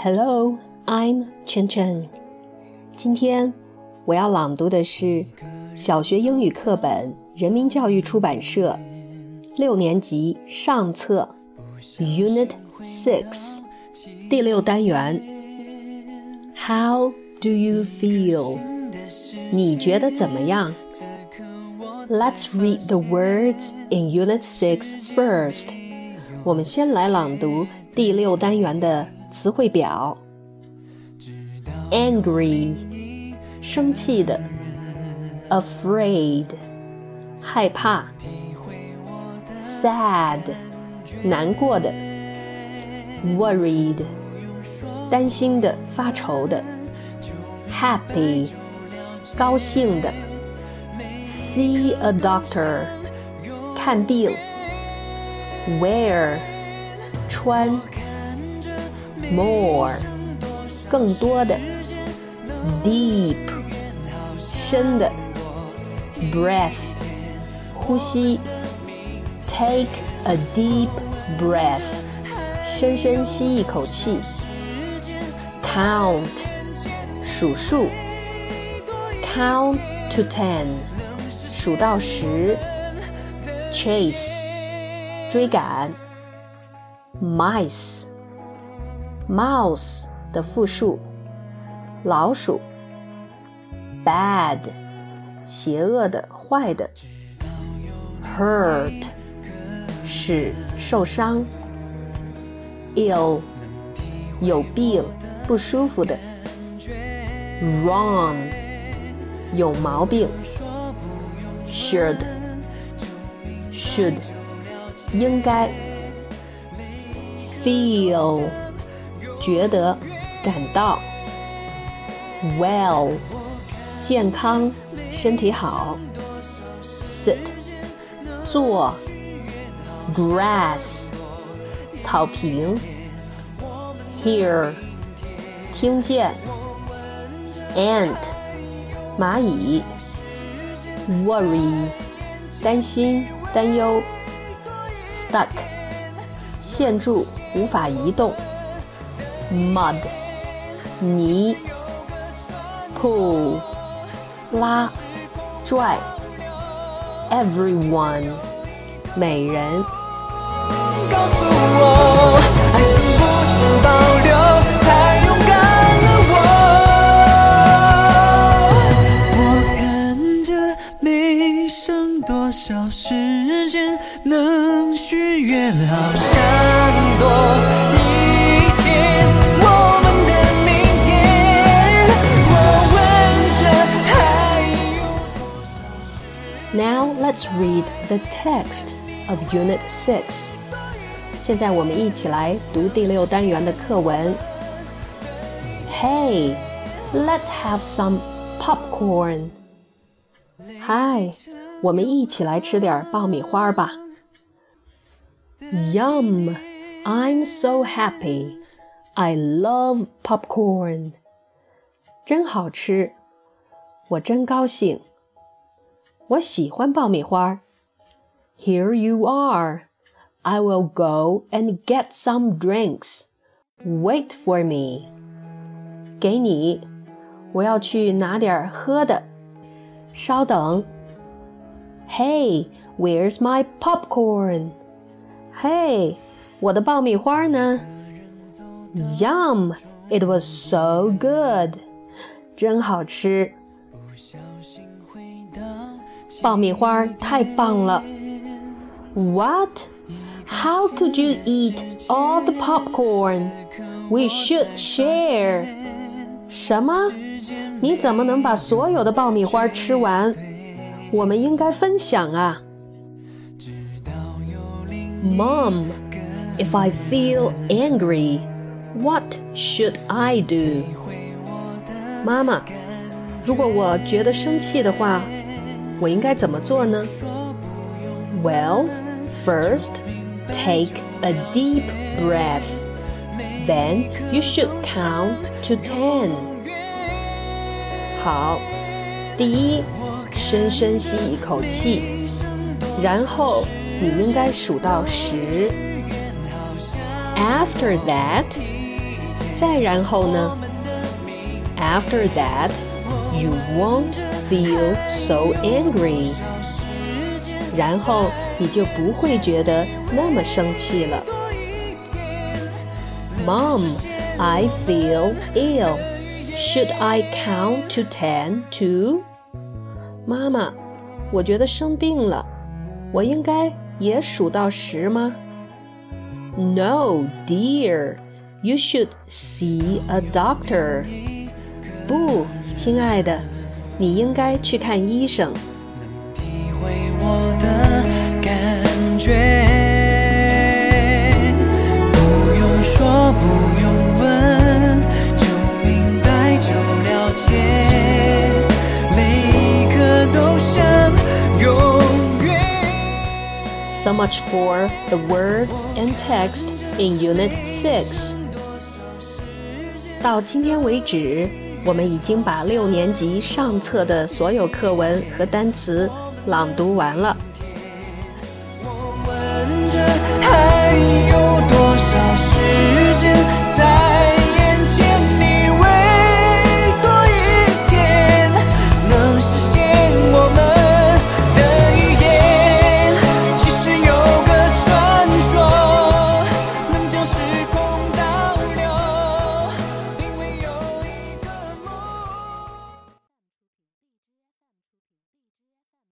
Hello, I'm Chen Chen。今天我要朗读的是小学英语课本，人民教育出版社六年级上册 Unit Six 第六单元。How do you feel？你觉得怎么样？Let's read the words in Unit Six first。我们先来朗读第六单元的 词汇表：angry，生气的；afraid，害怕；sad，难过的；worried，担心的、发愁的；happy，高兴的；see a doctor，看病；wear，穿。more，更多的；deep，深的；breath，呼吸；take a deep breath，深深吸一口气；count，数数；count to ten，数到十；chase，追赶；mice。 mouse 的复数，老鼠。bad，邪恶的、坏的。hurt，使受伤。ill，有病、不舒服的。wrong，有毛病。should，should，应该。feel。 觉得，感到，well，健康，身体好，sit，坐，grass，草坪，hear，听见，ant，蚂蚁，worry，担心，担忧，stuck，陷住，无法移动。Mud 泥，pull 拉拽，everyone 每人。我，看着没剩多少时间，能许愿好闪躲。let's read the text of Unit Six. 现在我们一起来读第六单元的课文。Hey, let's have some popcorn. Hi, 我们一起来吃点爆米花吧。Yum, I'm so happy. I love popcorn. 真好吃，我真高兴。 我喜欢爆米花。Here you are. I will go and get some drinks. Wait for me. 给你，我要去拿点喝的。稍等。Hey, where's my popcorn? Hey, 我的爆米花呢？Yum! It was so good. 真好吃。 爆米花太棒了！What? How could you eat all the popcorn? We should share. 什么？你怎么能把所有的爆米花吃完？我们应该分享啊！Mom, if I feel angry, what should I do? 妈妈，如果我觉得生气的话。 我应该怎么做呢？Well, first, take a deep breath. Then you should count to ten. 好，第一，深深吸一口气，然后你应该数到十。After that， 再然后呢？After that, you won't feel so angry. 然后你就不会觉得那么生气了。Mom, I feel ill. Should I count to ten too? 妈妈，我觉得生病了，我应该也数到十吗？No, dear. You should see a doctor. 不，亲爱的， 你应该去看医生。不用说，不用问，就明白，就了解，每一刻都像永远。So much for the words and text in Unit Six. 到今天为止，我们已经把六年级上册的所有课文和单词朗读完了。